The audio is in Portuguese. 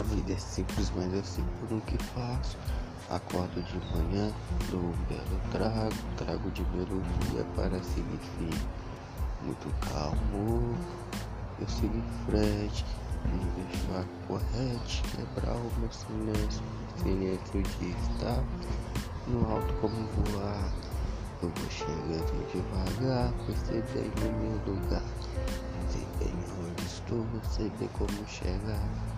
A vida é simples, mas eu sei por que faço. Acordo de manhã, dou um belo trago, trago de melodia para seguir fim. Muito calmo, eu sigo em frente, me deixo a corrente, quebrar o meu silêncio, silêncio de estar no alto como voar. Eu vou chegando devagar, percebendo meu lugar. Sei bem onde estou, sei bem como chegar.